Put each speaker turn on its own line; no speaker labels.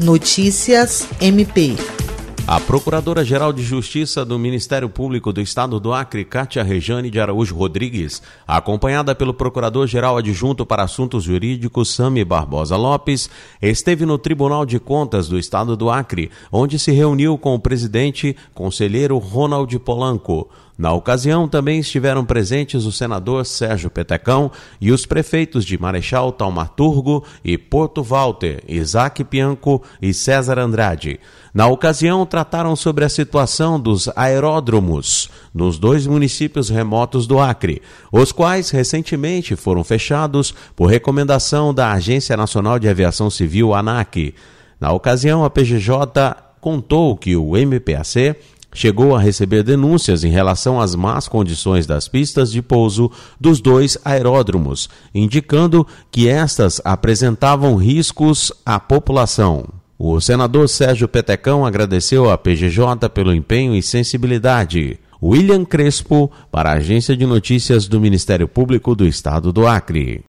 Notícias MP.
A Procuradora-Geral de Justiça do Ministério Público do Estado do Acre, Cátia Rejane de Araújo Rodrigues, acompanhada pelo Procurador-Geral Adjunto para Assuntos Jurídicos, Sami Barbosa Lopes, esteve no Tribunal de Contas do Estado do Acre, onde se reuniu com o presidente, conselheiro Ronald Polanco. Na ocasião, também estiveram presentes o senador Sérgio Petecão e os prefeitos de Marechal Taumaturgo e Porto Walter, Isaac Pianco e César Andrade. Na ocasião, trataram sobre a situação dos aeródromos nos dois municípios remotos do Acre, os quais recentemente foram fechados por recomendação da Agência Nacional de Aviação Civil, ANAC. Na ocasião, a PGJ contou que o MPAC chegou a receber denúncias em relação às más condições das pistas de pouso dos dois aeródromos, indicando que estas apresentavam riscos à população. O senador Sérgio Petecão agradeceu à PGJ pelo empenho e sensibilidade. William Crespo, para a Agência de Notícias do Ministério Público do Estado do Acre.